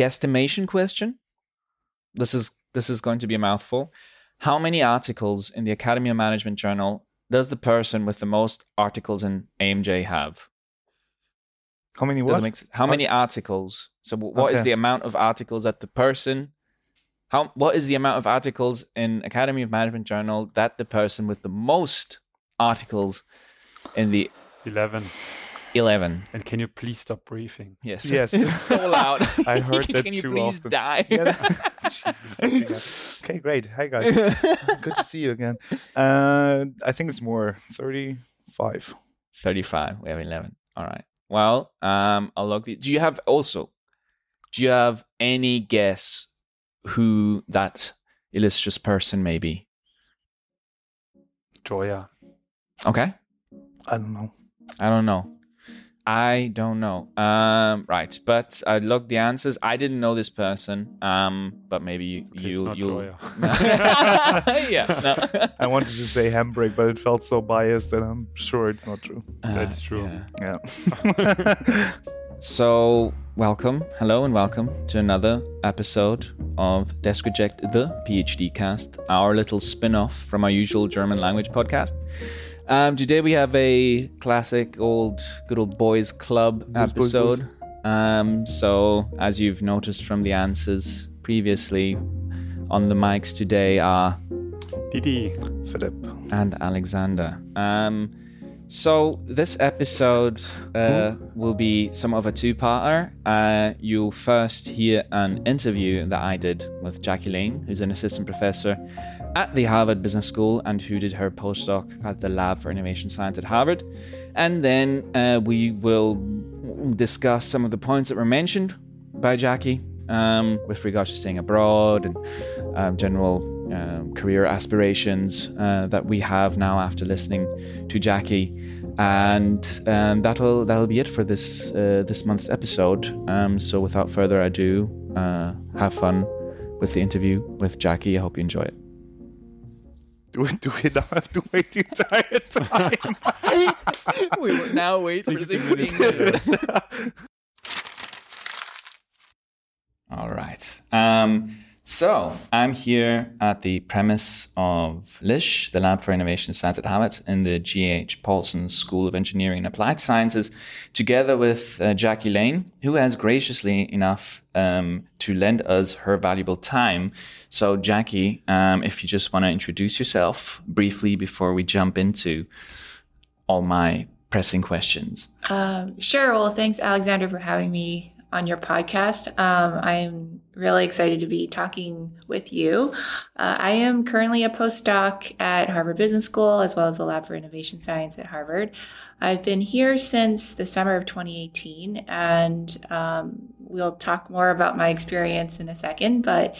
guesstimation question. This is this is going to be a mouthful. How many articles in the Academy of Management Journal does the person with the most articles in AMJ have? How many what? make how many articles? So wh- what is Okay. the amount of articles that the person how what is the amount of articles in Academy of Management Journal that the person with the most articles in the 11. 11 And can you please stop briefing? yes Yes. it's so loud I heard that can you too please often. die Yeah. Jesus. Okay, great. Hi guys. Good to see you again. Uh, I think it's more 35. 35 we have 11 all right well um i'll log these do you have also do you have any guess who that illustrious person may be Joya. okay I don't know. I don't know. I don't know. Um, right, but I looked the answers. I didn't know this person. Um, but maybe you, Okay, it's you, not you. Yeah. No. I wanted to say Hambrick, but it felt so biased that I'm sure it's not true. That's true. yeah. Yeah. So, welcome, hello, and welcome to another episode of Desk Reject, the PhD cast, our little spin off from our usual German language podcast. Um, today we have a classic old, good old boys club Boys, boys, boys. episode. Um, so, as you've noticed from the answers previously, on the mics today are Didi. Philip. and Alexander. Um, so this episode uh, will be some of a two-parter. Uh, you'll first hear an interview that I did with Jackie Lane, who's an assistant professor at the Harvard Business School and who did her postdoc at the Lab for Innovation Science at Harvard. And then uh, we will discuss some of the points that were mentioned by Jackie um, with regards to staying abroad and um, general um, career aspirations uh, that we have now after listening to Jackie. And um, that'll that'll be it for this uh, this month's episode. Um, so without further ado, uh, have fun with the interview with Jackie. I hope you enjoy it. Do we, do we now have to wait the entire time? we will now wait for 60 minutes. All right. Um, so I'm here at the premise of LISH, the Lab for Innovation Science at Harvard, in the G.H. Paulson School of Engineering and Applied Sciences, together with uh, Jackie Lane, who has graciously enough um, to lend us her valuable time. So, Jackie, um, if you just want to introduce yourself briefly before we jump into all my pressing questions. Um, sure. Well, thanks, Alexander, for having me on your podcast. Um, I'm really excited to be talking with you. Uh, I am currently a postdoc at Harvard Business School as well as the Lab for Innovation Science at Harvard. I've been here since the summer of 2018, and um, we'll talk more about my experience in a second. But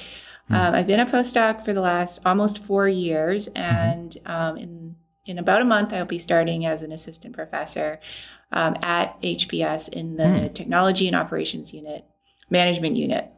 um, I've been a postdoc for the last almost four years, and um, in in about a month, I'll be starting as an assistant professor um, at HBS in the Technology and Operations Unit, Management Unit.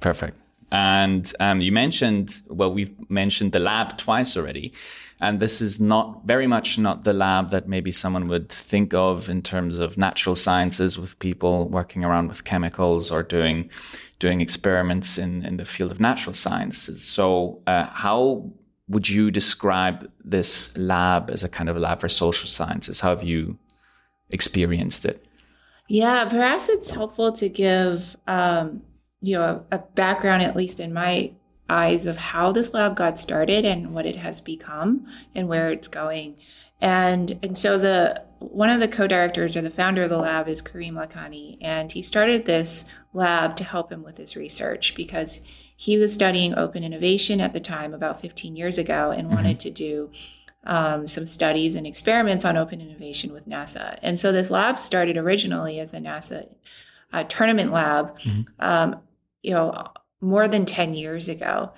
Perfect. And um, you mentioned, well, we've mentioned the lab twice already. And this is not very much not the lab that maybe someone would think of in terms of natural sciences with people working around with chemicals or doing doing experiments in, in the field of natural sciences. So, uh, how would you describe this lab as a kind of a lab for social sciences? How have you experienced it? Yeah, perhaps it's helpful to give um, you know a, a background, at least in my eyes, of how this lab got started and what it has become and where it's going. And and so the one of the co-directors or the founder of the lab is Karim Lakhani, and he started this lab to help him with his research because he was studying open innovation at the time about 15 years ago and wanted to do um, some studies and experiments on open innovation with NASA. And so this lab started originally as a NASA uh, tournament lab, um, you know, more than 10 years ago.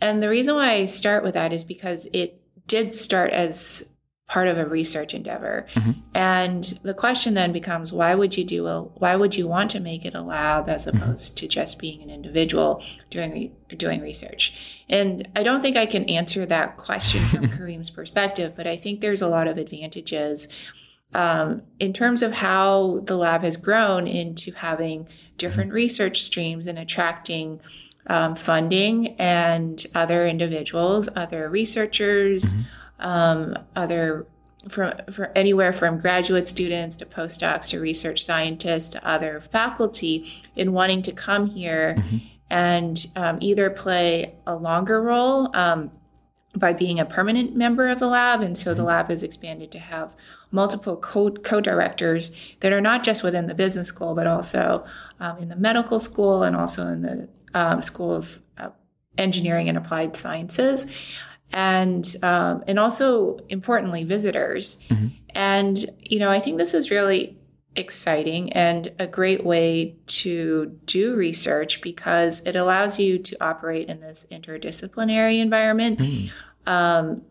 And the reason why I start with that is because it did start as part of a research endeavor. And the question then becomes why would you do a why would you want to make it a lab as opposed to just being an individual doing re, doing research? And I don't think I can answer that question from Karim's perspective, but I think there's a lot of advantages um, in terms of how the lab has grown into having different research streams and attracting um, funding and other individuals, other researchers, um, other from for anywhere from graduate students to postdocs to research scientists to other faculty in wanting to come here and um, either play a longer role um, by being a permanent member of the lab. And so the lab has expanded to have multiple co directors that are not just within the business school, but also um, in the medical school and also in the um, School of uh, Engineering and Applied Sciences. And um, and also importantly, visitors. And you know, I think this is really exciting and a great way to do research because it allows you to operate in this interdisciplinary environment um,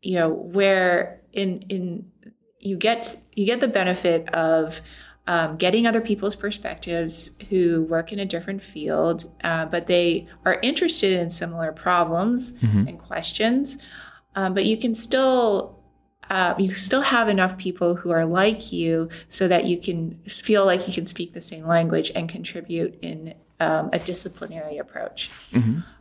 you know where in in you get you get the benefit of um, getting other people's perspectives who work in a different field uh, but they are interested in similar problems and questions. Um, but you can still uh, you still have enough people who are like you so that you can feel like you can speak the same language and contribute in um, a disciplinary approach.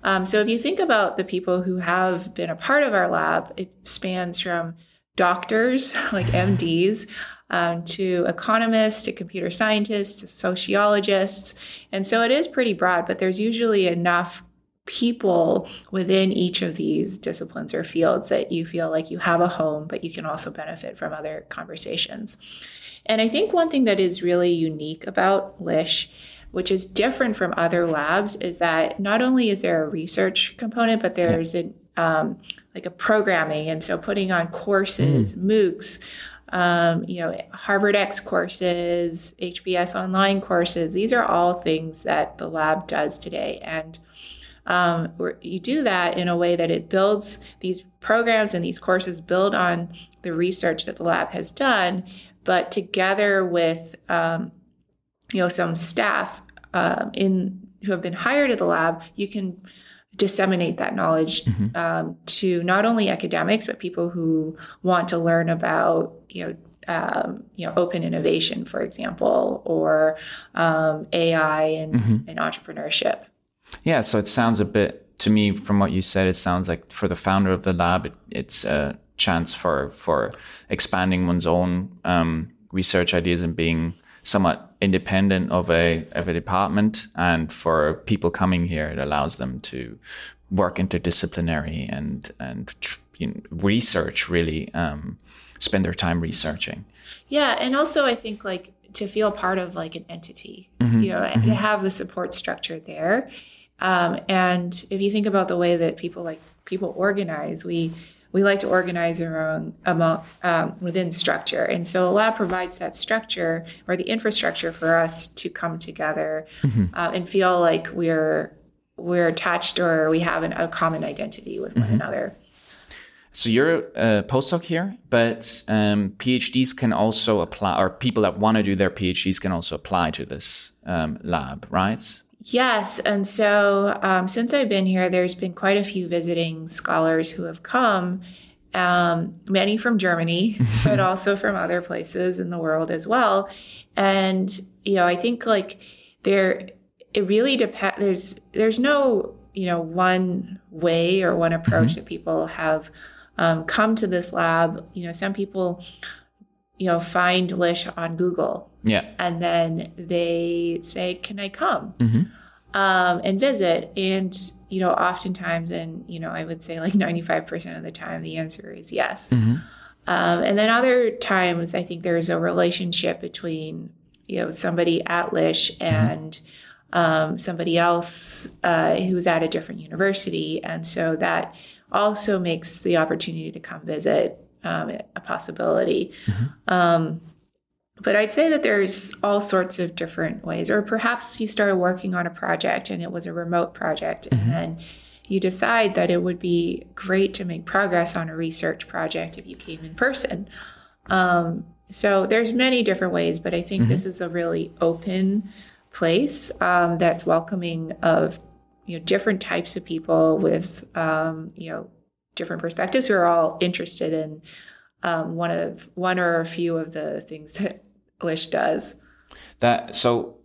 Um, so if you think about the people who have been a part of our lab, it spans from doctors like MDs um, to economists to computer scientists to sociologists. And so it is pretty broad, but there's usually enough people within each of these disciplines or fields that you feel like you have a home, but you can also benefit from other conversations. And I think one thing that is really unique about LISH, which is different from other labs, is that not only is there a research component, but there's an um, like a programming, and so putting on courses, MOOCs, um, you know, HarvardX courses, HBS online courses. These are all things that the lab does today, and um, you do that in a way that it builds these programs and these courses build on the research that the lab has done, but together with um, you know some staff um, in who have been hired at the lab, you can disseminate that knowledge um, to not only academics but people who want to learn about you know um, you know open innovation, for example, or um, AI and, and entrepreneurship. Yeah, so it sounds a bit to me from what you said. It sounds like for the founder of the lab, it, it's a chance for for expanding one's own um, research ideas and being somewhat independent of a of a department. And for people coming here, it allows them to work interdisciplinary and and you know, research really um, spend their time researching. Yeah, and also I think like to feel part of like an entity, you know, and to have the support structure there. Um, and if you think about the way that people like people organize, we we like to organize around among um, within structure, and so a lab provides that structure or the infrastructure for us to come together uh, and feel like we're we're attached or we have an, a common identity with one another. So you're a postdoc here, but um, PhDs can also apply, or people that want to do their PhDs can also apply to this um, lab, right? Yes, and so um, since I've been here, there's been quite a few visiting scholars who have come, um, many from Germany, but also from other places in the world as well. And you know, I think like there, it really depends. There's there's no you know one way or one approach that people have um, come to this lab. You know, some people you know find Lish on Google Yeah. and then they say, "Can I come?" Um, and visit. And you know, oftentimes, and you know, I would say like ninety five percent of the time, the answer is yes. Um, and then other times, I think there is a relationship between you know somebody at Lish and um, somebody else uh, who's at a different university, and so that also makes the opportunity to come visit um, a possibility. Um, but I'd say that there's all sorts of different ways. Or perhaps you started working on a project and it was a remote project, and then you decide that it would be great to make progress on a research project if you came in person. Um, so there's many different ways, but I think this is a really open place um, that's welcoming of you know different types of people with um, you know different perspectives who are all interested in um, one of one or a few of the things that Lish does. That so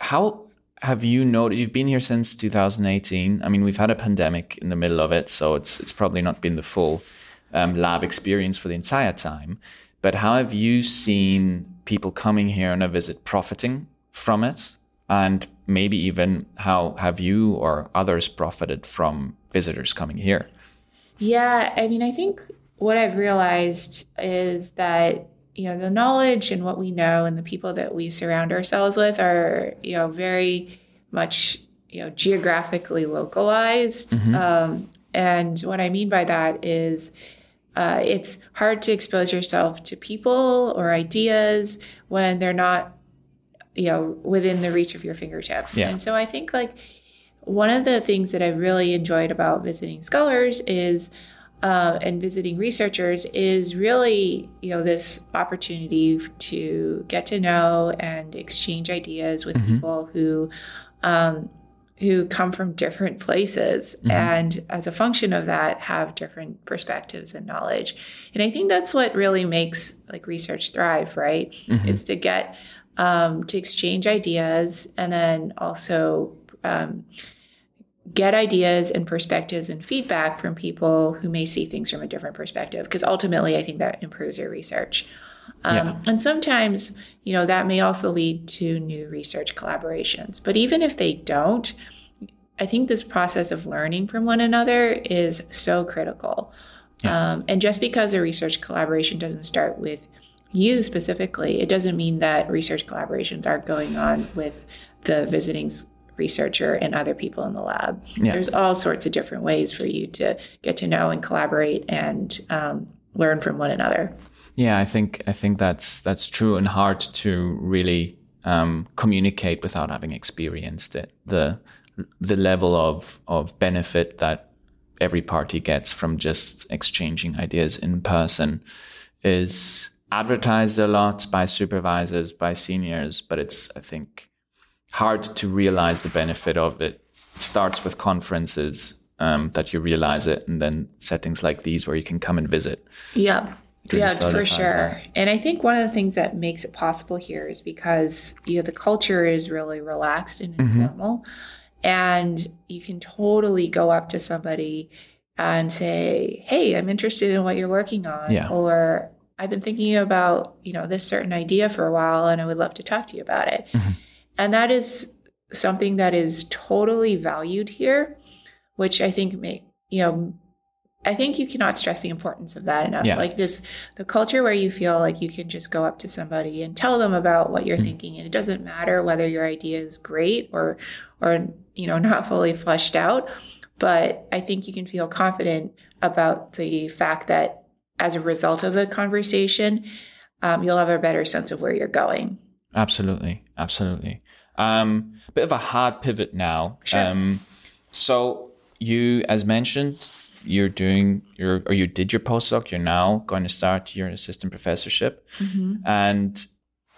how have you noticed you've been here since 2018 i mean we've had a pandemic in the middle of it so it's it's probably not been the full um, lab experience for the entire time. But how have you seen people coming here on a visit profiting from it and maybe even how have you or others profited from visitors coming here yeah i mean i think what i've realized is that you know the knowledge and what we know and the people that we surround ourselves with are you know very much you know geographically localized mm-hmm. um, and what i mean by that is uh, it's hard to expose yourself to people or ideas when they're not you know within the reach of your fingertips yeah. and so i think like one of the things that i've really enjoyed about visiting scholars is uh, and visiting researchers is really you know this opportunity to get to know and exchange ideas with mm-hmm. people who um, who come from different places mm-hmm. and as a function of that have different perspectives and knowledge and i think that's what really makes like research thrive right mm-hmm. is to get um, to exchange ideas and then also um, get ideas and perspectives and feedback from people who may see things from a different perspective because ultimately i think that improves your research um, yeah. and sometimes you know that may also lead to new research collaborations but even if they don't i think this process of learning from one another is so critical yeah. um, and just because a research collaboration doesn't start with you specifically it doesn't mean that research collaborations aren't going on with the visiting researcher and other people in the lab. Yeah. There's all sorts of different ways for you to get to know and collaborate and um, learn from one another. Yeah, I think I think that's that's true and hard to really um, communicate without having experienced it. The the level of of benefit that every party gets from just exchanging ideas in person is advertised a lot by supervisors, by seniors, but it's I think hard to realize the benefit of it. It starts with conferences um, that you realize it, and then settings like these where you can come and visit. Yeah. Yeah, for sure. That. And I think one of the things that makes it possible here is because you know the culture is really relaxed and mm-hmm. informal, mm-hmm. and you can totally go up to somebody and say, "Hey, I'm interested in what you're working on," yeah. or "I've been thinking about you know this certain idea for a while, and I would love to talk to you about it." Mm-hmm. And that is something that is totally valued here, which I think make, you know, I think you cannot stress the importance of that enough. Yeah. Like this, the culture where you feel like you can just go up to somebody and tell them about what you're mm-hmm. thinking, and it doesn't matter whether your idea is great or, or you know, not fully fleshed out. But I think you can feel confident about the fact that as a result of the conversation, um, you'll have a better sense of where you're going. Absolutely, absolutely. Um, bit of a hard pivot now. Sure. Um, so you, as mentioned, you're doing your or you did your postdoc. You're now going to start your assistant professorship, mm-hmm. and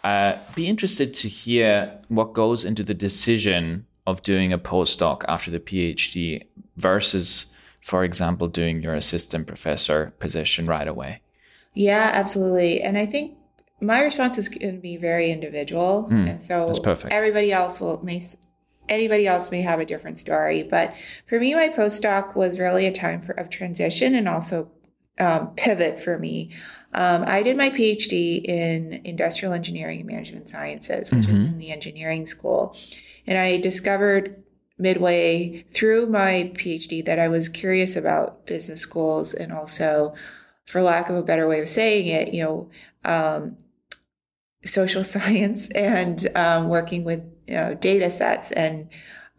uh, be interested to hear what goes into the decision of doing a postdoc after the PhD versus, for example, doing your assistant professor position right away. Yeah, absolutely. And I think my response is going to be very individual, mm, and so that's perfect. Everybody else will may anybody else may have a different story, but for me, my postdoc was really a time for of transition and also um, pivot for me. Um, I did my PhD in industrial engineering and management sciences, which mm-hmm. is in the engineering school, and I discovered midway through my PhD that I was curious about business schools and also for lack of a better way of saying it, you know, um, social science and um, working with you know, data sets and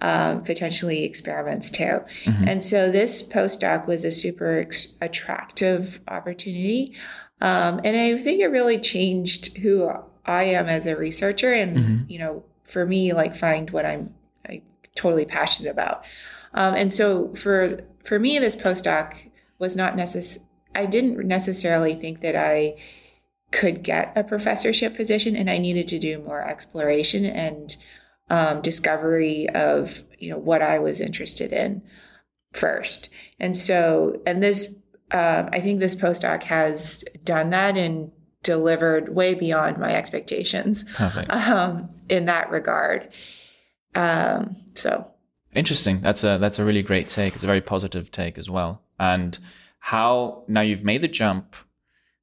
um, potentially experiments too. Mm-hmm. And so this postdoc was a super ex- attractive opportunity. Um, and I think it really changed who I am as a researcher and, mm-hmm. you know, for me, like find what I'm totally passionate about. Um, and so for, for me, this postdoc was not necessary. I didn't necessarily think that I could get a professorship position and I needed to do more exploration and um, discovery of you know what I was interested in first. And so and this um, I think this postdoc has done that and delivered way beyond my expectations Perfect. um, in that regard. Um, so Interesting. That's a that's a really great take. It's a very positive take as well. And how now you've made the jump.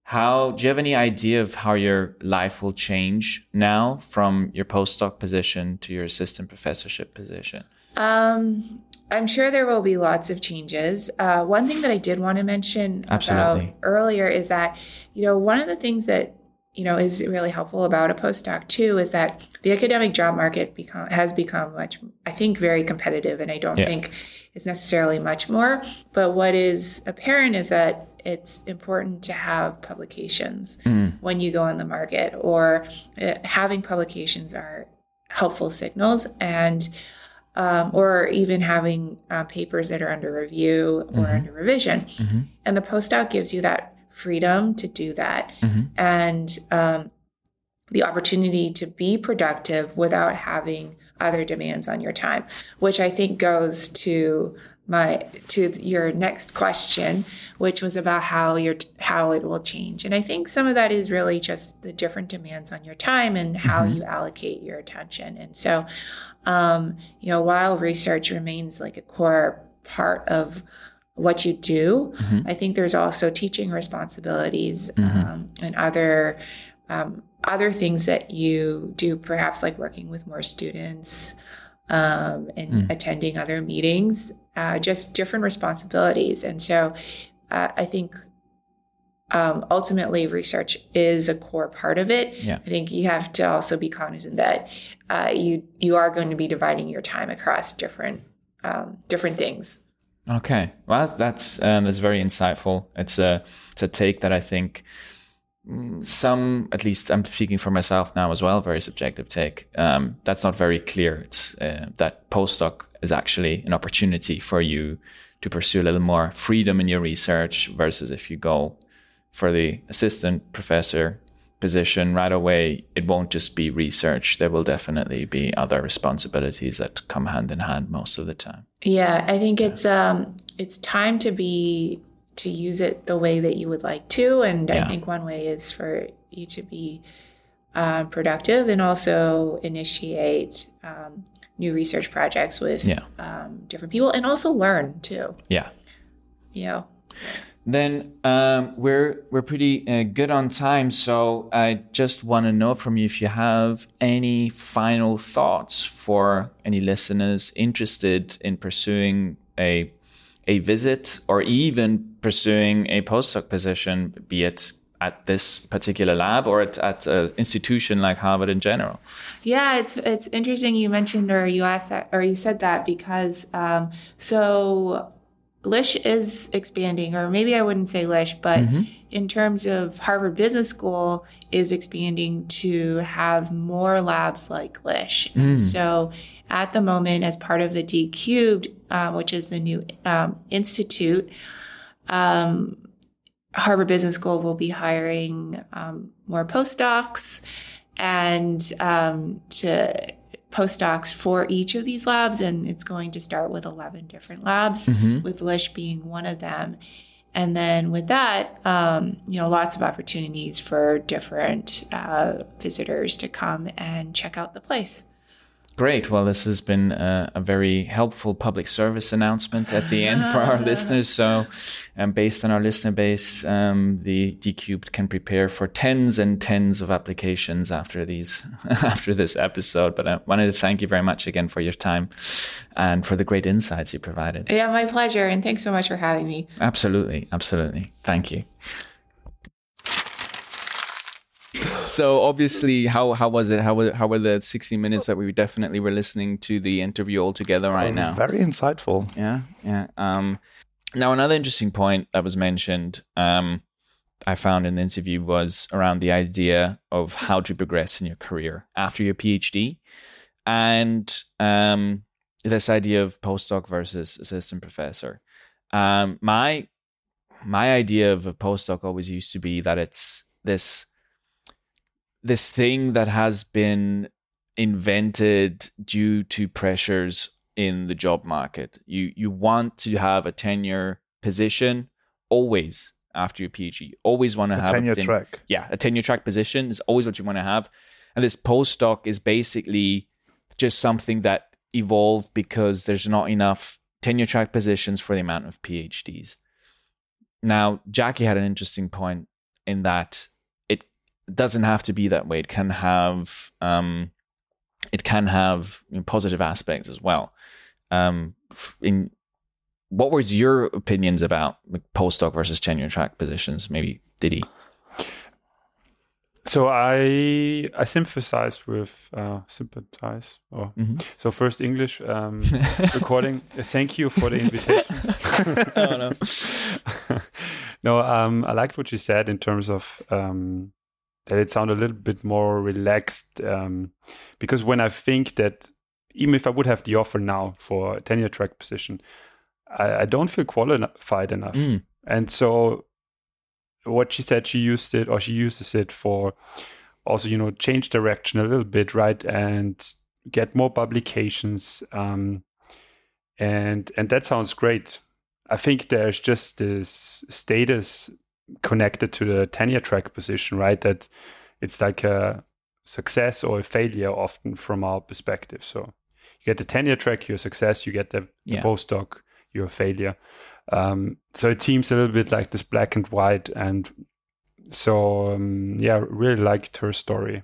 How do you have any idea of how your life will change now from your postdoc position to your assistant professorship position? Um, I'm sure there will be lots of changes. Uh, one thing that I did want to mention Absolutely. about earlier is that, you know, one of the things that, you know, is really helpful about a postdoc too is that the academic job market become, has become much, I think, very competitive. And I don't Yeah. think it's necessarily much more. But what is apparent is that it's important to have publications when you go on the market, or uh, having publications are helpful signals. And um, or even having uh, papers that are under review or under revision. And the postdoc gives you that freedom to do that. And um, the opportunity to be productive without having other demands on your time, which I think goes to my to your next question which was about how your how it will change. And i think some of that is really just the different demands on your time and how you allocate your attention. And so um, you know while research remains like a core part of what you do. I think there's also teaching responsibilities um, and other um, other things that you do perhaps like working with more students um, and attending other meetings uh, just different responsibilities. And so uh, i think um, ultimately research is a core part of it. Yeah. i think you have to also be cognizant that uh, you you are going to be dividing your time across different um, different things Okay, well, that's um, that's very insightful. It's a it's a take that I think mm, some, at least I'm speaking for myself now as well, very subjective take. Um, that's not very clear. It's uh, that postdoc is actually an opportunity for you to pursue a little more freedom in your research versus if you go for the assistant professor position right away, it won't just be research. There will definitely be other responsibilities that come hand in hand most of the time. Yeah, I think it's um it's time to be to use it the way that you would like to, and I think one way is for you to be uh, productive and also initiate um, new research projects with Yeah. um, different people, and also learn too. Yeah. You know, Then um, we're we're pretty uh, good on time, so I just want to know from you if you have any final thoughts for any listeners interested in pursuing a a visit or even pursuing a postdoc position, be it at this particular lab or at, at an institution like Harvard in general. Yeah, it's it's interesting you mentioned or you asked or you said that because um, so Lish is expanding, or maybe I wouldn't say Lish, but in terms of Harvard Business School is expanding to have more labs like Lish. And so at the moment, as part of the D Cubed, um, which is the new um, institute, um, Harvard Business School will be hiring um, more postdocs and um, to postdocs for each of these labs. And it's going to start with 11 different labs, with Lish being one of them. And then with that, um, you know, lots of opportunities for different uh, visitors to come and check out the place. Great. Well, this has been a, a very helpful public service announcement at the end for our listeners. So, um, based on our listener base, um, the Decubed can prepare for tens and tens of applications after these, after this episode. But I wanted to thank you very much again for your time and for the great insights you provided. Yeah, my pleasure. And thanks so much for having me. Absolutely, absolutely. Thank you. So obviously, how how was it? How were how were the sixty minutes that we definitely were listening to the interview all together right now? Very insightful. Yeah, yeah. Um, now another interesting point that was mentioned, um, I found in the interview was around the idea of how to progress in your career after your PhD, and um, this idea of postdoc versus assistant professor. Um, my my idea of a postdoc always used to be that it's this this thing that has been invented due to pressures in the job market. You you want to have a tenure position always after your PhD. Always want to A have tenure ten- track. yeah, a tenure track position is always what you want to have. And this postdoc is basically just something that evolved because there's not enough tenure track positions for the amount of PhDs. Now, Jackie had an interesting point in that doesn't have to be that way. It can have um, it can have you know, positive aspects as well. Um, in what was your opinions about like, postdoc versus tenure track positions? Maybe Didi. So I I sympathize with uh, sympathize. Or Mhm. so first English um, recording. Thank you for the invitation. Oh, no. no, um, I liked what you said in terms of um, that it sounded a little bit more relaxed. Um, because when I think that even if I would have the offer now for a tenure track position, I, I don't feel qualified enough. Mm. And so what she said she used it or she uses it for also, you know, change direction a little bit, right? And get more publications. Um and and that sounds great. I think there's just this status connected to the tenure track position, right? That it's like a success or a failure often from our perspective. So you get the tenure track, you're a success, you get the, the Yeah. postdoc, you're a failure. Um, so it seems a little bit like this black and white. And so, um, yeah, really liked her story.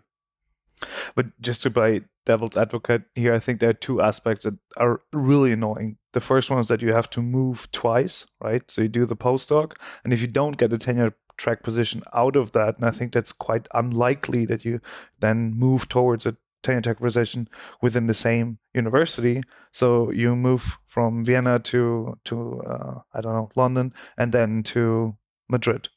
But just to play devil's advocate here, I think there are two aspects that are really annoying. The first one is that you have to move twice, right? So you do the postdoc, and if you don't get a tenure track position out of that, and I think that's quite unlikely that you then move towards a tenure track position within the same university. So you move from Vienna to to uh, I don't know London, and then to Madrid,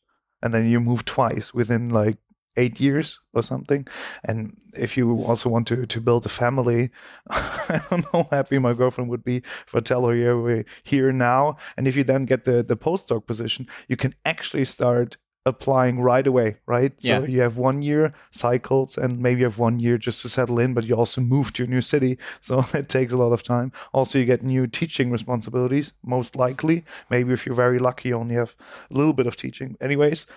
and then you move twice within like eight years or something. And if you also want to to build a family, I don't know how happy my girlfriend would be if I tell her yeah, we're here now. And if you then get the the postdoc position, you can actually start applying right away, right? Yeah. So you have one year cycles and maybe you have one year just to settle in, but you also move to a new city. So it takes a lot of time. Also, you get new teaching responsibilities, most likely. Maybe if you're very lucky, you only have a little bit of teaching. Anyways,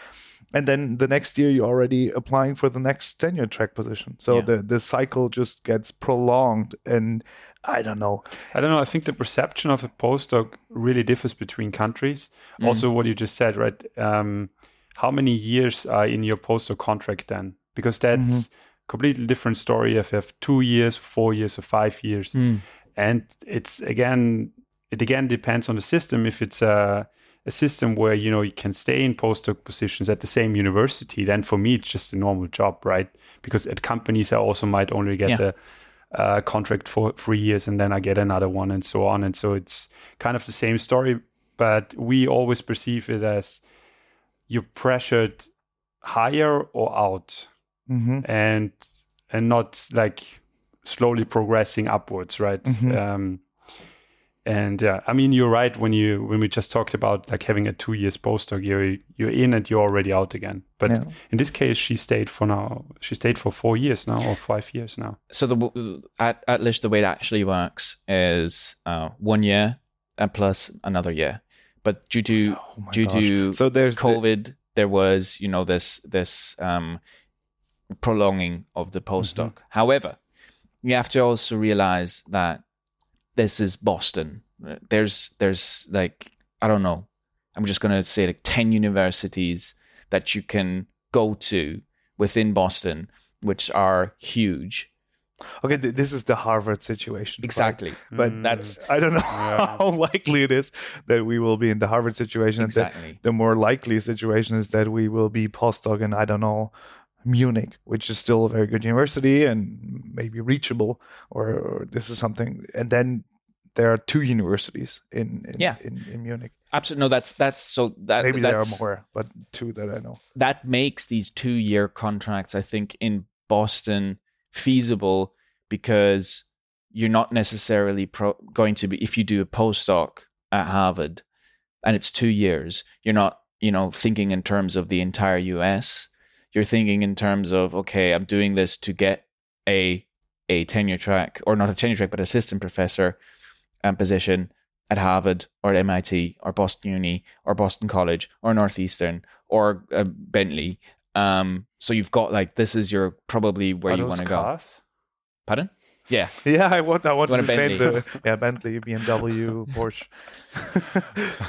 and then the next year you're already applying for the next tenure track position so Yeah. the the cycle just gets prolonged and i don't know I don't know. I think the perception of a postdoc really differs between countries. Mm. Also, what you just said, right? Um, how many years are in your postdoc contract then? Because that's completely different story if you have two years, four years, or five years. Mm. And it's again, it again depends on the system. If it's a a system where you know you can stay in postdoc positions at the same university, then for me it's just a normal job, right? Because at companies I also might only get Yeah. a uh, contract for three years and then I get another one and so on. And so it's kind of the same story, but we always perceive it as you're pressured higher or out hmm and and not like slowly progressing upwards, right? Mhm. Um, and yeah, I mean you're right when you when we just talked about like having a two years postdoc, you're you're in and you're already out again. But Yeah. in this case, she stayed for now. She stayed for four years now or five years now. So the at at least the way it actually works is uh, one year and plus another year. But due to Oh due gosh. to so there's the- COVID, there was you know this this um, prolonging of the postdoc. However, you have to also realize that this is Boston. There's there's like I don't know. I'm just gonna say like ten universities that you can go to within Boston, which are huge. okay th- this is the harvard situation right? Exactly. but Mm, That's i don't know Yeah. how likely it is that we will be in the harvard situation and that exactly. the more likely situation is that we will be postdoc in i don't know munich which is still a very good university and maybe reachable or, or this is something and then there are two universities in in, Yeah. in, in munich Absolutely. No, that's that's so that maybe there are more but two that i know that makes these two year contracts, I think, in Boston feasible because you're not necessarily pro- going to be if you do a postdoc at Harvard and it's two years, you're not, you know, thinking in terms of the entire US. You're thinking in terms of, okay, I'm doing this to get a a tenure track or not a tenure track, but assistant professor um, position at Harvard or at MIT or Boston Uni or Boston College or Northeastern or uh, Bentley. Um, so you've got like this is your probably where Are you want to go. cars? Pardon? Yeah, Yeah, I want I wanted Want to a say Bentley. the yeah Bentley, BMW, Porsche.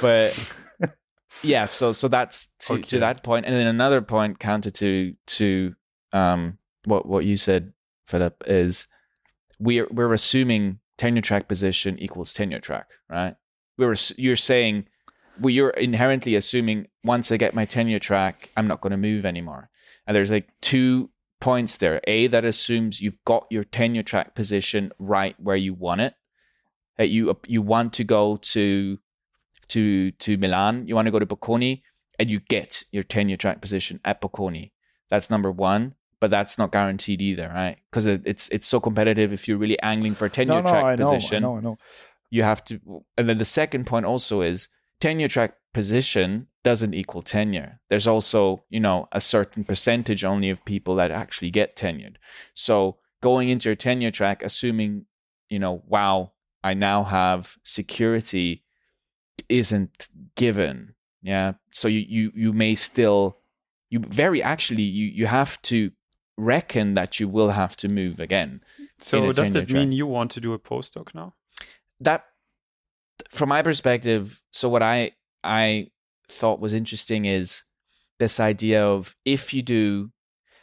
but yeah so so that's to, Okay. to that point and then another point counter to to um what what you said philip is we're we're assuming tenure track position equals tenure track right? We're you're saying well you're inherently assuming once i get my tenure track i'm not going to move anymore. And there's like two points there. A that assumes you've got your tenure track position right where you want it that you you want to go to to to Milan, you want to go to Bocconi, and you get your tenure track position at Bocconi. That's number one, but that's not guaranteed either, right? Because it, it's it's so competitive. If you're really angling for a tenure no, no, track I know, position, I know, I know. you have to. And then the second point also is tenure track position doesn't equal tenure. There's also you know a certain percentage only of people that actually get tenured. So going into your tenure track, assuming you know, wow, I now have security isn't given. Yeah. So you you you may still you very actually you you have to reckon that you will have to move again. So does that mean you want to do a postdoc now? That from my perspective, so what I I thought was interesting is this idea of if you do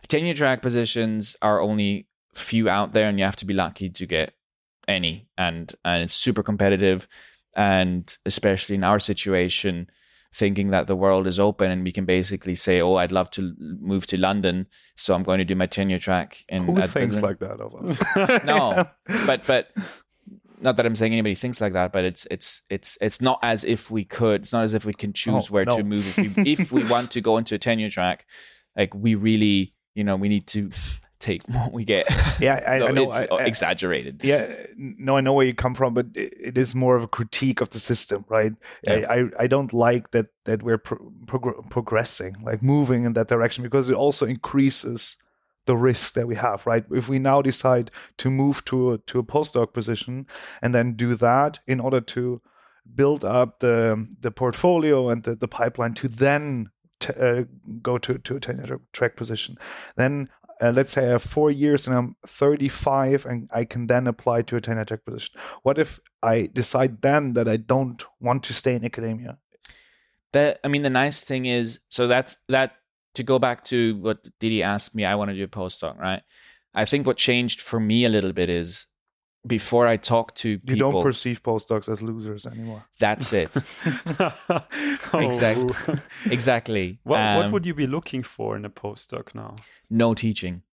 tenure track positions are only few out there and you have to be lucky to get any and and it's super competitive and especially in our situation thinking that the world is open and we can basically say oh i'd love to move to london so i'm going to do my tenure track in Who thinks Dublin." like that of us? No, but but not that I'm saying anybody thinks like that, but it's it's it's it's not as if we could. It's not as if we can choose Oh, where no. to move. If we, if we want to go into a tenure track, like we really, you know, we need to take what we get. yeah, I, No, I know. it's I- I- exaggerated. yeah, no, I know where you come from, but it, it is more of a critique of the system, right? Yeah. I, I, don't like that that we're pro- progr- progressing, like moving in that direction, because it also increases the risk that we have, right? If we now decide to move to a, to a postdoc position and then do that in order to build up the the portfolio and the, the pipeline to then t- uh, go to to a tenure track position, then uh, let's say I have four years and I'm 35 and I can then apply to a tenure track position. What if I decide then that I don't want to stay in academia? That I mean, the nice thing is, so that's that. To go back to what Didi asked me, I want to do a postdoc, right? I think what changed for me a little bit is before I talk to people. You don't perceive postdocs as losers anymore. that's it. Oh. Exact- Exactly. What, what Um, would you be looking for in a postdoc now? no teaching.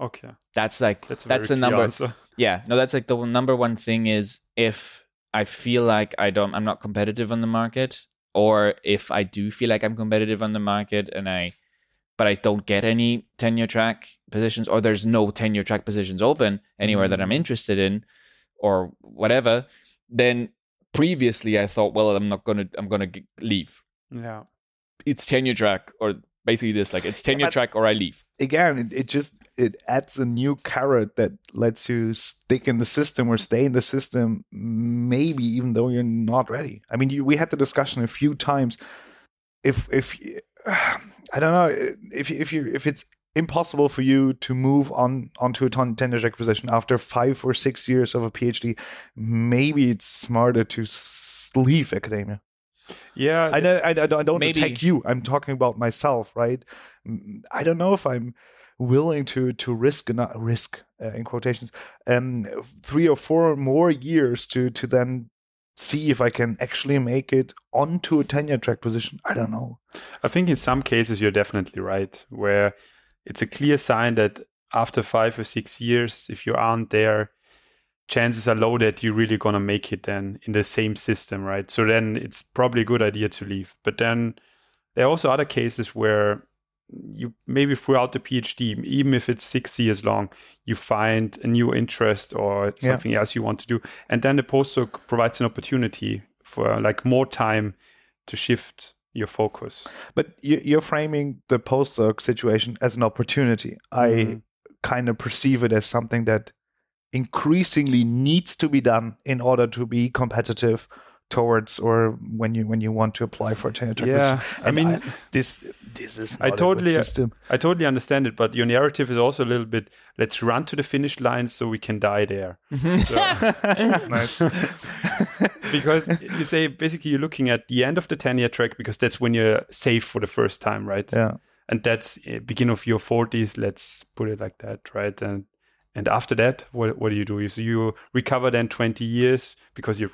Okay, That's like that's that's, the number. answer. Yeah, no, that's like the one- number one thing is if I feel like I don't, I'm not competitive on the market, or if I do feel like I'm competitive on the market and I, but I don't get any tenure track positions, or there's no tenure track positions open anywhere that I'm Mm. interested in, or whatever, then previously I thought, well, I'm not gonna, I'm gonna g- leave. Yeah. It's tenure track, or basically this, like it's tenure but- track or I leave. Again, it, it just it adds a new carrot that lets you stick in the system or stay in the system, maybe even though you're not ready. I mean, you, we had the discussion a few times. If if I don't know if if you if it's impossible for you to move on onto a tenure track position after five or six years of a PhD, maybe it's smarter to leave academia. Yeah. I don't, I I don't Maybe- attack you. I'm talking about myself, right? Mm, I don't know if I'm willing to to risk not risk uh, in quotations um three or four more years to to then see if I can actually make it onto a tenure track position. I don't know. I think in some cases you're definitely right, where it's a clear sign that after five or six years, if you aren't there, chances are low that you're really gonna make it then in the same system, right? So then it's probably a good idea to leave. But then there are also other cases where you maybe throughout the PhD, even if it's six years long, you find a new interest or Yeah. something else you want to do, and then the postdoc provides an opportunity for like more time to shift your focus. But you, you're framing the postdoc situation as an opportunity. I Mhm. kind of perceive it as something that increasingly needs to be done in order to be competitive towards or when you when you want to apply for a tenure track Yeah, position. I And mean- this this is I not a totally- system. I totally understand it, but your narrative is also a little bit let's run to the finish line so we can die there. nice. because you say basically you're looking at the end of the tenure track because that's when you're safe for the first time, right? yeah. And that's uh, beginning of your 40s, let's put it like that, right? And and after that, what what do you do? You so you recover then 20 years because you're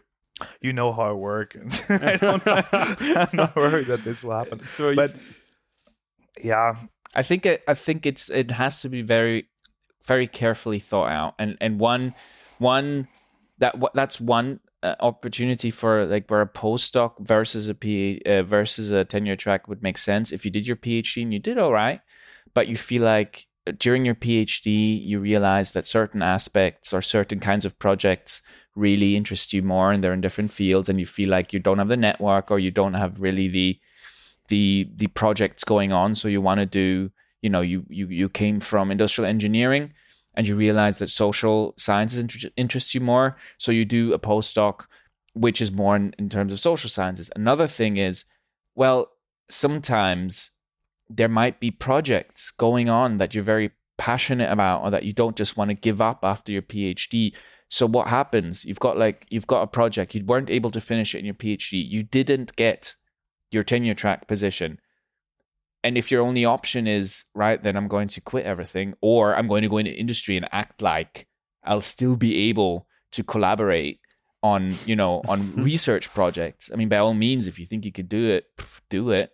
You know how I work. and I don't I'm not worried that this will happen. so But yeah, I think it, I think it's it has to be very very carefully thought out and and one one that that's one uh, opportunity for like where a postdoc versus a P uh, versus a tenure track would make sense. If you did your PhD and you did all right but you feel like during your PhD you realize that certain aspects or certain kinds of projects really interest you more and they're in different fields and you feel like you don't have the network or you don't have really the the the projects going on. So you want to do you know you you you came from industrial engineering and you realize that social sciences inter- interest you more so you do a postdoc which is more in, in terms of social sciences. Another thing is well sometimes there might be projects going on that you're very passionate about or that you don't just want to give up after your phd so what happens? You've got like you've got a project you weren't able to finish it in your phd you didn't get your tenure track position. And if your only option is, right, then I'm going to quit everything, or I'm going to go into industry and act like I'll still be able to collaborate on, you know, on research projects. I mean, by all means, if you think you could do it, do it.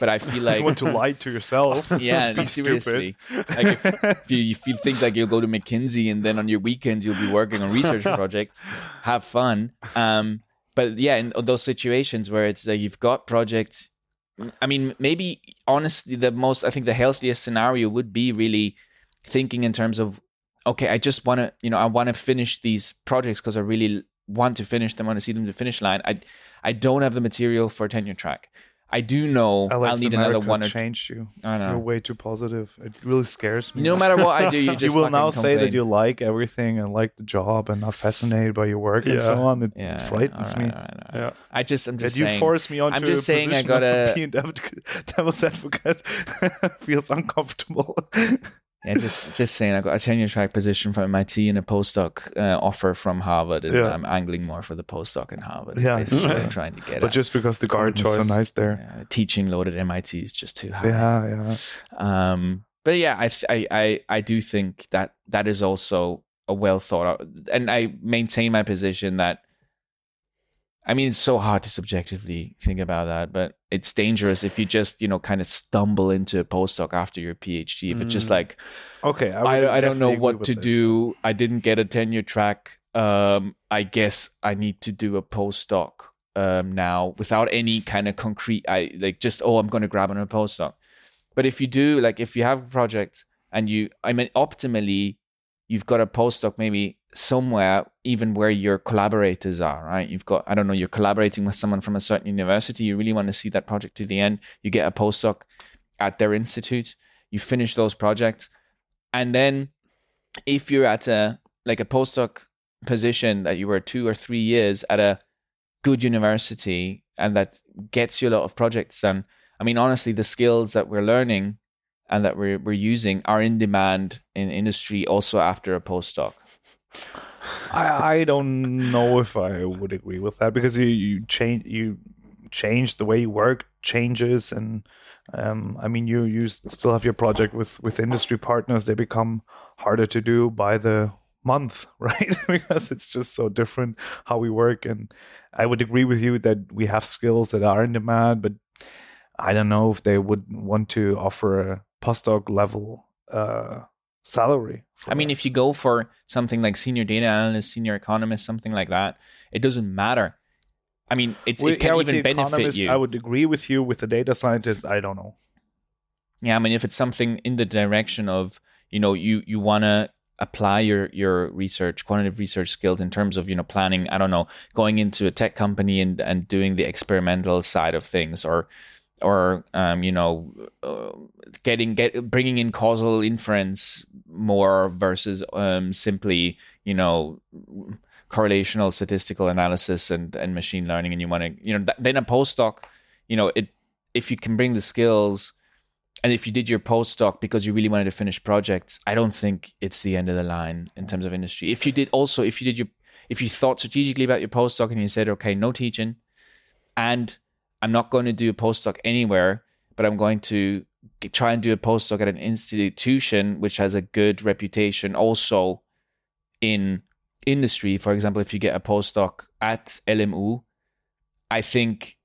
But I feel like you want to lie to yourself. yeah, Be seriously. Like if, if you, if you think like you'll go to McKinsey and then on your weekends you'll be working on research projects, have fun. Um, but yeah, in those situations where it's like you've got projects, I mean, maybe honestly, the most I think the healthiest scenario would be really thinking in terms of, okay, I just want to, you know, I want to finish these projects because I really want to finish them, want to see them to the finish line. I, I don't have the material for a tenure track. I do know Alex, I'll need America another one or two. changed you. I know. You're way too positive. It really scares me. No matter what I do, you you will fucking now say that you like everything and like the job and are fascinated by your work and so on. It Yeah, frightens all right, me. all right, all right. yeah. I just, I'm just That you force me onto I'm just a saying I gotta- of being advocate, devil's advocate feels uncomfortable. Yeah, just just saying. I got a tenure track position from MIT and a postdoc uh, offer from Harvard, and Yeah. I'm angling more for the postdoc in Harvard. Yeah. Yeah, basically what I'm trying to get. but at. just because the Guard garden is so nice there. Yeah, teaching load at MIT is just too high. Yeah, yeah. Um, but yeah, I, th- I I I do think that that is also a well thought out, and I maintain my position that. I mean, it's so hard to subjectively think about that, but it's dangerous if you just, you know, kind of stumble into a postdoc after your PhD. If it's just Mm. like, Okay, I, I, I don't know what to this. do. I didn't get a tenure track. Um, I guess I need to do a postdoc um, now without any kind of concrete. I like just oh, I'm going to grab on a postdoc. But if you do, like, if you have a project and you, I mean, optimally, you've got a postdoc maybe somewhere, even where your collaborators are, right? You've got, I don't know, you're collaborating with someone from a certain university. You really want to see that project to the end. You get a postdoc at their institute. You finish those projects and then if you're at a like a postdoc position that you were two or three years at a good university and that gets you a lot of projects done i mean honestly the skills that we're learning and that we're, we're using are in demand in industry also after a postdoc. I, I don't know if I would agree with that because you, you change you change the way you work changes and um, I mean you you still have your project with with industry partners. They become harder to do by the month right? Because it's just so different how we work. And I would agree with you that we have skills that are in demand but I don't know if they would want to offer a postdoc level uh, salary i mean that. if you go for something like senior data analyst senior economist something like that it doesn't matter i mean it's, With- it can yeah, even benefit you I would agree with you. With the data scientist, I don't know. Yeah, I mean, if it's something in the direction of you know you you want to apply your your research, quantitative research skills in terms of you know planning. I don't know, going into a tech company and and doing the experimental side of things, or or um, you know uh, getting get bringing in causal inference more versus um, simply you know correlational statistical analysis and and machine learning, and you want to you know th- then a postdoc, you know it if you can bring the skills. And if you did your postdoc because you really wanted to finish projects, I don't think it's the end of the line in terms of industry. If you did also, if you did your, if you thought strategically about your postdoc and you said, okay, no teaching, and I'm not going to do a postdoc anywhere, but I'm going to try and do a postdoc at an institution which has a good reputation also in industry. For example, if you get a postdoc at LMU, I think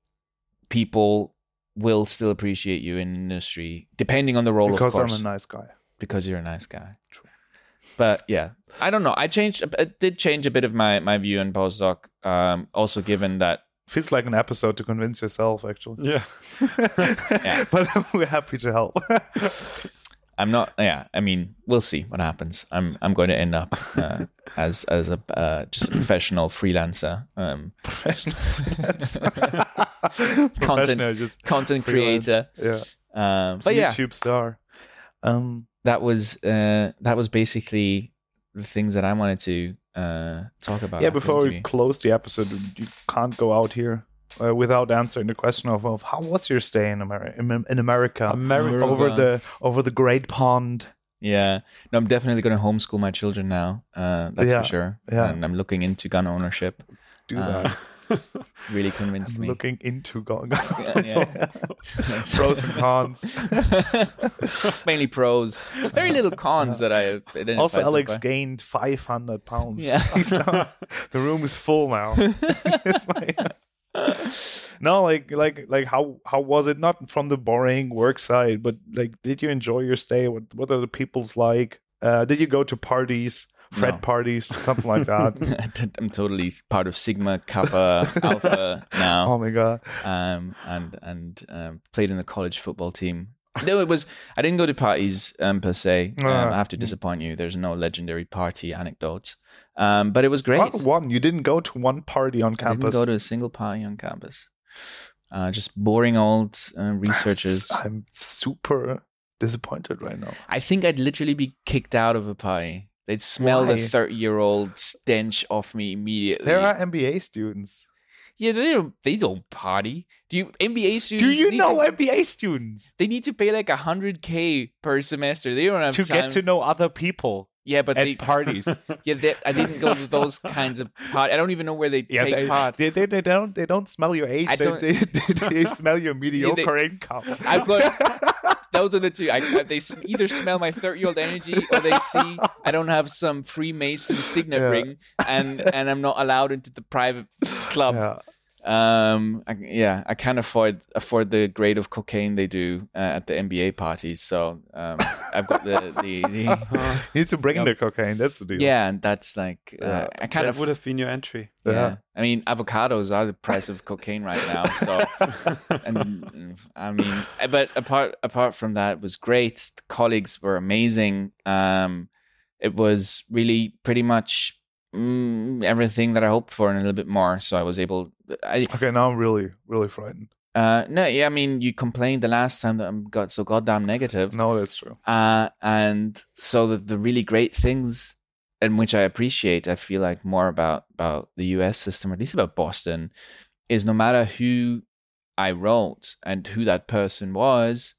people will still appreciate you in industry, depending on the role, because of course. I'm a nice guy. because you're a nice guy. But yeah, I don't know. I changed. It did change a bit of my my view on postdoc. Um, also, given that Feels like an episode to convince yourself, actually. Yeah. Yeah. but we're happy to help. I'm not. Yeah, I mean, we'll see what happens. I'm I'm going to end up uh, as as a uh, just a professional freelancer, um, Professional, just content freelance. creator. yeah. Um, but yeah, YouTube star. Um, that was uh, that was basically the things that I wanted to uh, talk about. yeah. Before we close the episode, you can't go out here uh, without answering the question of, of how was your stay in America? In, America, America. over the over the Great Pond. Yeah, no, I'm definitely going to homeschool my children now. Uh, that's Yeah, for sure. yeah. and I'm looking into gun ownership. Do Uh, that. Really convinced I'm me. looking into going. yeah. That's- Pros and cons. Mainly pros. Very little cons that I have identified. Also, Alex far. gained 500 pounds. Yeah. The room is full now. No, like, like, like, how how was it? Not from the boring work side, but like, did you enjoy your stay? What what are the people's like? Uh, did you go to parties, Fred No. parties, something like that? I'm totally part of Sigma Kappa Alpha now. oh my god! um, and and um, played in the college football team. No, it was. I didn't go to parties um, per se. Um, Ah. I have to disappoint you. There's no legendary party anecdotes, um, but it was great. What one? You didn't go to one party on I didn't go to a single party on campus. Uh, just boring old uh, researchers. I'm super disappointed right now. I think I'd literally be kicked out of a party. They'd smell the 30 year old stench off me immediately. There are MBA students. yeah, they don't. They don't party. Do you MBA students? Do you know to- MBA students? they need to pay like a hundred k per semester. They don't have To time. get to know other people yeah, but at they, parties. yeah, they, I didn't go to those kinds of parties. I don't even know where they Yeah, take they, part. they, they, they don't they don't smell your age. I They, don't- they, they, they smell your mediocre income. I've got those are the two. I, I- they either smell my thirty-year-old energy, or they see I don't have some Freemason signet Yeah. ring, and and I'm not allowed into the private club. yeah. Um, I, yeah, I can't afford afford the grade of cocaine they do uh, at the MBA parties. So um, I've got the the, the Uh, You need to bring Yep. the cocaine. That's the deal. yeah, and that's like uh, Yeah. I kind that of would have been your entry. yeah. Yeah. I mean, avocados are the price of cocaine right now. So, and I mean, but apart apart from that, it was great. The colleagues were amazing. Um, it was really pretty much mm, everything that I hoped for and a little bit more. So I was able. I Okay, now I'm really really frightened. uh no, yeah. I mean, you complained the last time that I'm got so goddamn negative. No, that's true. Uh, and so the, the really great things in which I appreciate, I feel like more about about the US system, or at least about Boston, is no matter who I wrote and who that person was,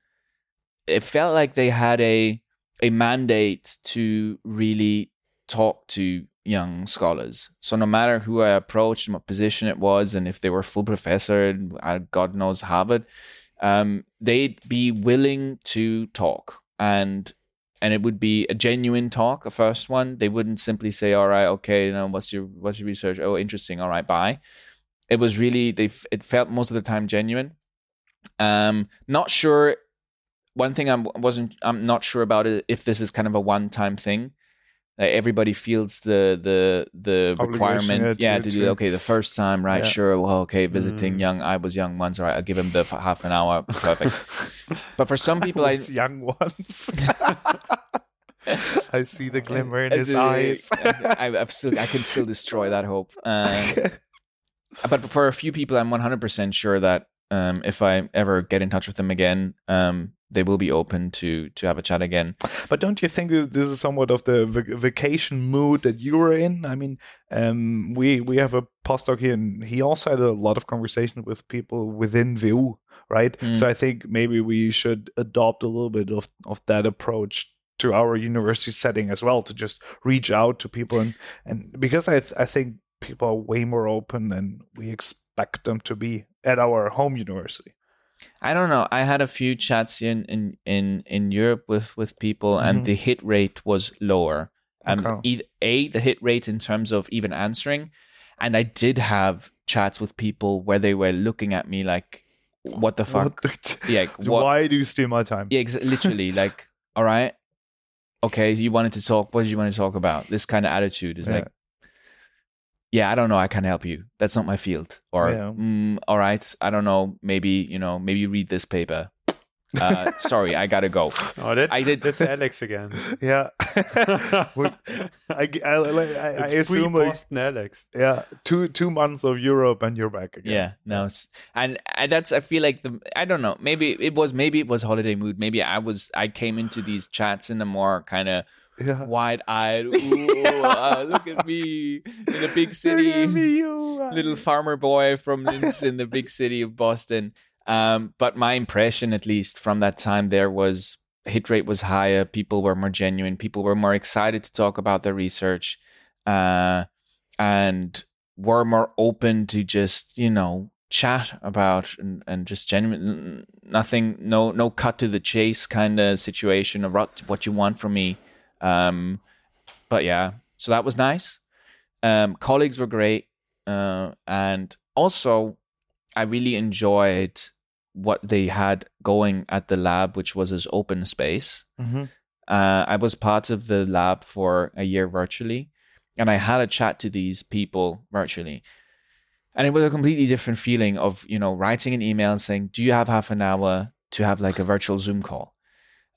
it felt like they had a a mandate to really talk to young scholars. So no matter who I approached what position it was, and if they were full professor at God knows Harvard, um, they'd be willing to talk and and it would be a genuine talk, a first one. They wouldn't simply say, "All right, okay, you know, what's your what's your research? Oh, interesting. All right, bye." It was really they. It felt most of the time genuine. Um, not sure. One thing I wasn't. I'm not sure about it if this is kind of a one-time thing. Like everybody feels the the the Obligation, requirement, yeah, yeah, to- to, do okay the first time, right? Yeah. Sure, well, okay, visiting Mm. young. I was young once, all right. I'll give him the f- half an hour, perfect. but for some people, I Those young ones. I see the glimmer in his eyes. I, I've still, I can still destroy that hope. Uh, but for a few people, I'm 100% sure that um, if I ever get in touch with them again, um, they will be open to to have a chat again. But don't you think this is somewhat of the vac- vacation mood that you were in? I mean, um, we we have a postdoc here, and he also had a lot of conversation with people within VU, right? Mm. So I think maybe we should adopt a little bit of of that approach to our university setting as well, to just reach out to people and and because I th- I think people are way more open than we expect them to be at our home university. I don't know. I had a few chats in in in, in Europe with with people, Mhm. and the hit rate was lower. Um, Okay. a the hit rate in terms of even answering, and I did have chats with people where they were looking at me like, "What the fuck? What the- Yeah, what? Why do you steal my time? Yeah, ex- literally. like, all right, okay, you wanted to talk. What did you want to talk about? This kind of attitude is Yeah. like, yeah, I don't know. I can't help you. That's not my field. Or, Yeah. mm, all right, I don't know. Maybe you know, maybe read this paper. Uh, sorry, I gotta go. Oh, that's, I did- That's Alex again. Yeah. Well, I, I, I, I it's assume like, Alex. yeah, two two months of Europe and you're back again. Yeah, no, and, and that's I feel like the I don't know. Maybe it was maybe it was holiday mood. Maybe I was I came into these chats in a more kind of yeah. wide eyed. Uh, look at me in the big city. Me, little farmer boy from Linz in the big city of Boston. Um, but my impression, at least from that time there, was hit rate was higher. People were more genuine. People were more excited to talk about their research, uh, and were more open to just you know chat about and, and just genuine nothing no no cut to the chase kind of situation of what what you want from me um but yeah so that was nice um colleagues were great uh, and also I really enjoyed what they had going at the lab, which was this open space. Mhm. Uh, I was part of the lab for a year virtually, and I had a chat to these people virtually. And it was a completely different feeling of, you know, writing an email and saying, Do you have half an hour to have like a virtual Zoom call?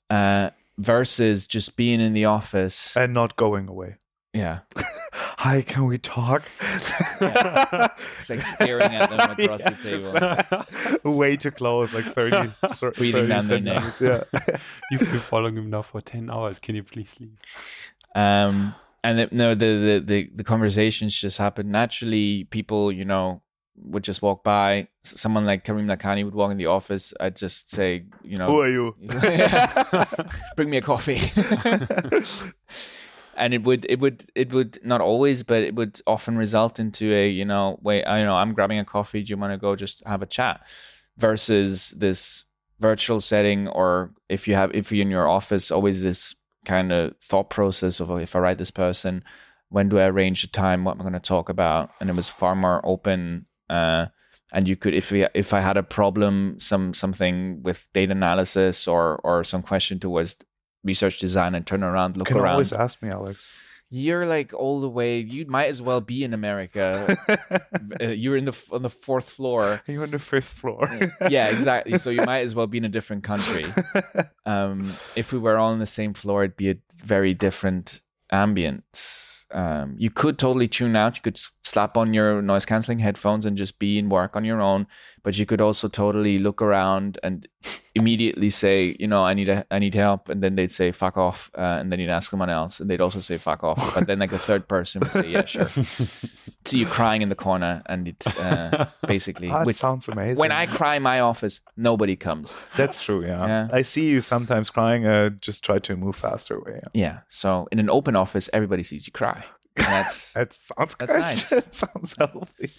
Uh, versus just being in the office. And not going away. yeah. Hi, can we talk? It's like staring at them across the just like way too close, like 30, so- Breathing 30 down their neck. centimeters, Yeah. You've been following him now for 10 hours. Can you please leave? um and it, no the, the the the conversations just happen naturally people you know would just walk by. Someone like Karim Lakhani would walk in the office. I'd just say you know Who are you? bring me a coffee. And it would it would it would not always but it would often result into a you know wait i you know i'm grabbing a coffee. Do you want to go just have a chat? Versus this virtual setting or if you have if you're in your office always this kind of thought process of oh, if i write this person when do i arrange the time? What am i going to talk about? And it was far more open uh and you could if we, if i had a problem some something with data analysis or or some question towards research design and turn around look can around. always ask me, Alex. you're like all the way you might as well be in america. Uh, you're in the on the fourth floor. You're on the fifth floor. yeah exactly. So you might as well be in a different country. Um if we were all on the same floor it'd be a very different ambience um you could totally tune out you could slap on your noise canceling headphones and just be in work on your own but you could also totally look around and immediately say you know i need a, i need help and then they'd say fuck off uh, and then you'd ask someone else and they'd also say fuck off but then like the third person would say yeah sure see you crying in the corner and it uh, basically it which sounds amazing. when I cry in my office, nobody comes. That's true, yeah. Yeah. I see you sometimes crying. Uh, just try to move faster away. Yeah. Yeah. So in an open office, everybody sees you cry. And that's That sounds That's good. nice. that sounds healthy.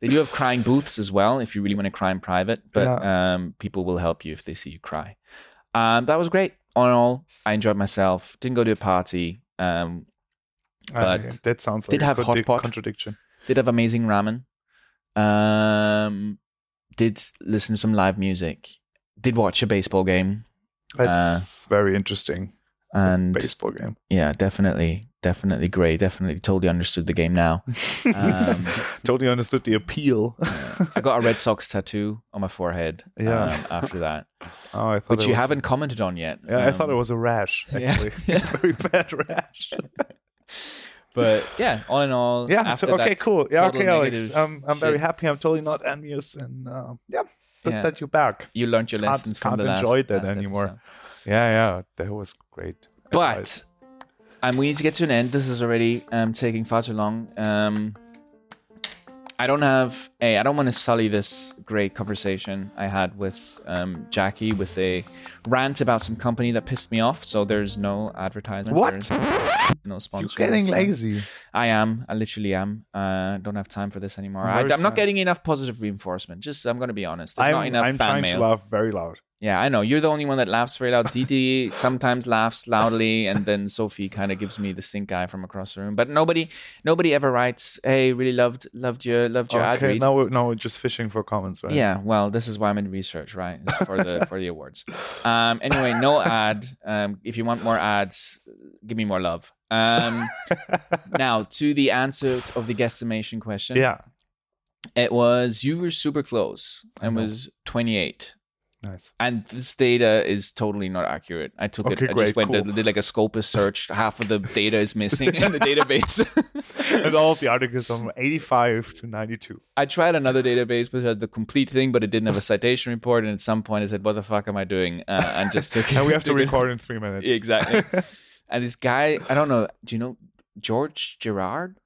they do have crying booths as well if you really want to cry in private, but um, people will help you if they see you cry. Um, that was great. All in all, I enjoyed myself. Didn't go to a party. Um, But Uh, that sounds like did a have hot pot. contradiction. did have amazing ramen. Um, did listen to some live music. Did watch a baseball game. That's very interesting. And Baseball game. yeah, definitely, definitely great. Definitely totally understood the game now. Um, totally understood the appeal. I got a Red Sox tattoo on my forehead. Yeah. Um, after that, oh, I thought which you was- haven't commented on yet. Yeah, I thought Um, it was a rash. Actually, Yeah. very bad rash. But yeah, all in all, yeah. So- okay. Cool. Yeah. Okay, Alex. Um, I'm very happy. I'm totally not envious, and uh, yeah, Good Yeah. that you're back. You learned your Can't- lessons from can't the last, enjoy that last anymore. episode. Yeah, yeah, that was great. advice. Um, we need to get to an end. This is already um, taking far too long. Um, I don't have a. I don't want to sully this great conversation I had with um, Jackie with a rant about some company that pissed me off. So there's no advertisement. What? No you're sponsor. getting lazy. I am. I literally am. Uh, don't have time for this anymore. I'm I, am not getting enough positive reinforcement. Just I'm going to be honest. There's I'm, enough I'm fan trying mail. to laugh very loud. Yeah, I know. You're the only one that laughs very loud. Didi sometimes laughs loudly, and then Sophie kind of gives me the stink eye from across the room. But nobody, nobody ever writes, "Hey, really loved, loved your, loved your ad Okay, read." now we're, now we're just fishing for comments, right? Yeah, well, this is why I'm in research, right? It's for the for the awards. Um, anyway, no ad. Um, if you want more ads, give me more love. Um, now to the answer of the guesstimation question. yeah. it was you were super close and was 28. Nice. And this data is totally not accurate. I took Okay, it. I great, just went cool. and did like a Scopus search. Half of the data is missing in the database. and all of the articles from 85 to 92. I tried another database which had the complete thing, but it didn't have a citation report. And at some point, I said, "What the fuck am I doing?" Uh, and just took. It. And we have to record in three minutes. exactly. and this guy, I don't know. Do you know George Gerard?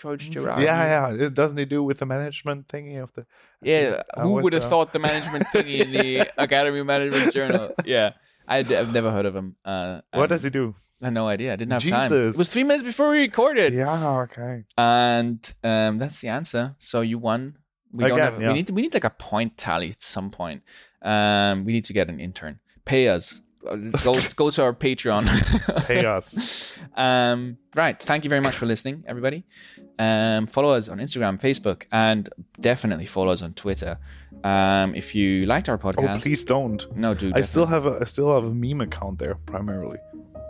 George Gerard. yeah, yeah. It- Doesn't he do with the management thingy of the? Yeah, Uh, who would have thought the management thingy in the Academy Management Journal? Yeah, I, have never heard of him. Uh, What does he do? I had no idea. I didn't have time. Jesus. It was three minutes before we recorded, Yeah, okay. and um, that's the answer. So you won. We don't have. yeah. We need. We need like a point tally at some point. Um, we need to get an intern. Pay us. Uh, Go go to our Patreon. Pay us. Um, right. Thank you very much for listening, everybody. Um, follow us on Instagram, Facebook, and definitely follow us on Twitter. Um, if you liked our podcast, Oh, podcast, please don't. no, dude. I still have a I still have a meme account there primarily.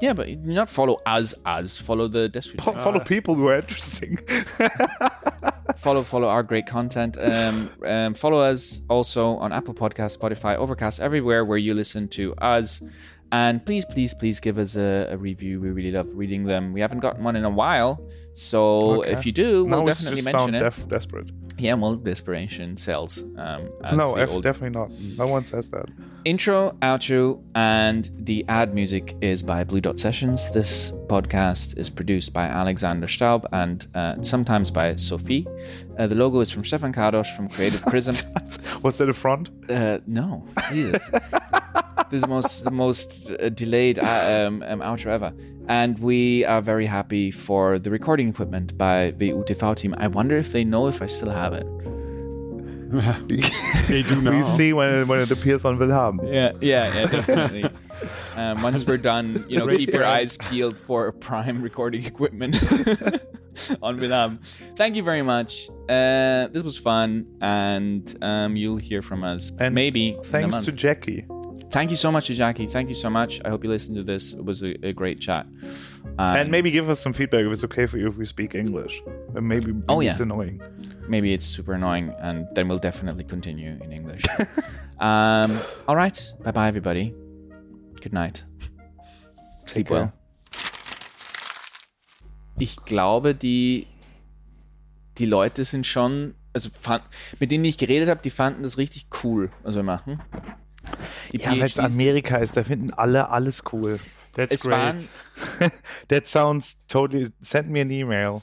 yeah, but you not follow us as follow the description. Fo- Follow people who are interesting. follow follow our great content. Um, um, follow us also on Apple Podcast, Spotify, Overcast, everywhere where you listen to us. And please, please, please give us a, a review. We really love reading them. We haven't gotten one in a while, so Okay. if you do, we'll definitely mention it. def- desperate. yeah, well, desperation sells. Um, as No, F- old definitely not. No one says that. intro, outro, and the ad music is by Blue Dot Sessions. This podcast is produced by Alexander Staub and uh, sometimes by Sophie. Uh, the logo is from Stefan Kadosh from Creative Prism. Was that a front? Uh, no, Jesus. this is the most the most uh, delayed uh, um, um, outro ever, and we are very happy for the recording equipment by the UTV team. I wonder if they know if I still have it. They do now. We see when it, when it appears on Willhaben. Yeah, yeah, yeah, definitely. um, once we're done, you know, keep your eyes peeled for prime recording equipment on Willhaben. Thank you very much. Uh, this was fun, and um, you'll hear from us And maybe in a Thanks month. to Jackie. Thank you so much to Jackie. Thank you so much. I hope you listened to this. It was a, a great chat. Um, and maybe give us some feedback if it's okay for you if we speak English. And maybe, maybe Oh, yeah. it's annoying. maybe it's super annoying, and then we'll definitely continue in English. um, all right. Bye bye, everybody. Good night. Sleep care. well. Ich glaube, die, die Leute sind schon, also fand, mit denen ich geredet habe, die fanden das richtig cool, was wir machen. Ja, es PhDs Amerika ist, da finden alle alles cool. That's es great. That sounds totally. Send me an email.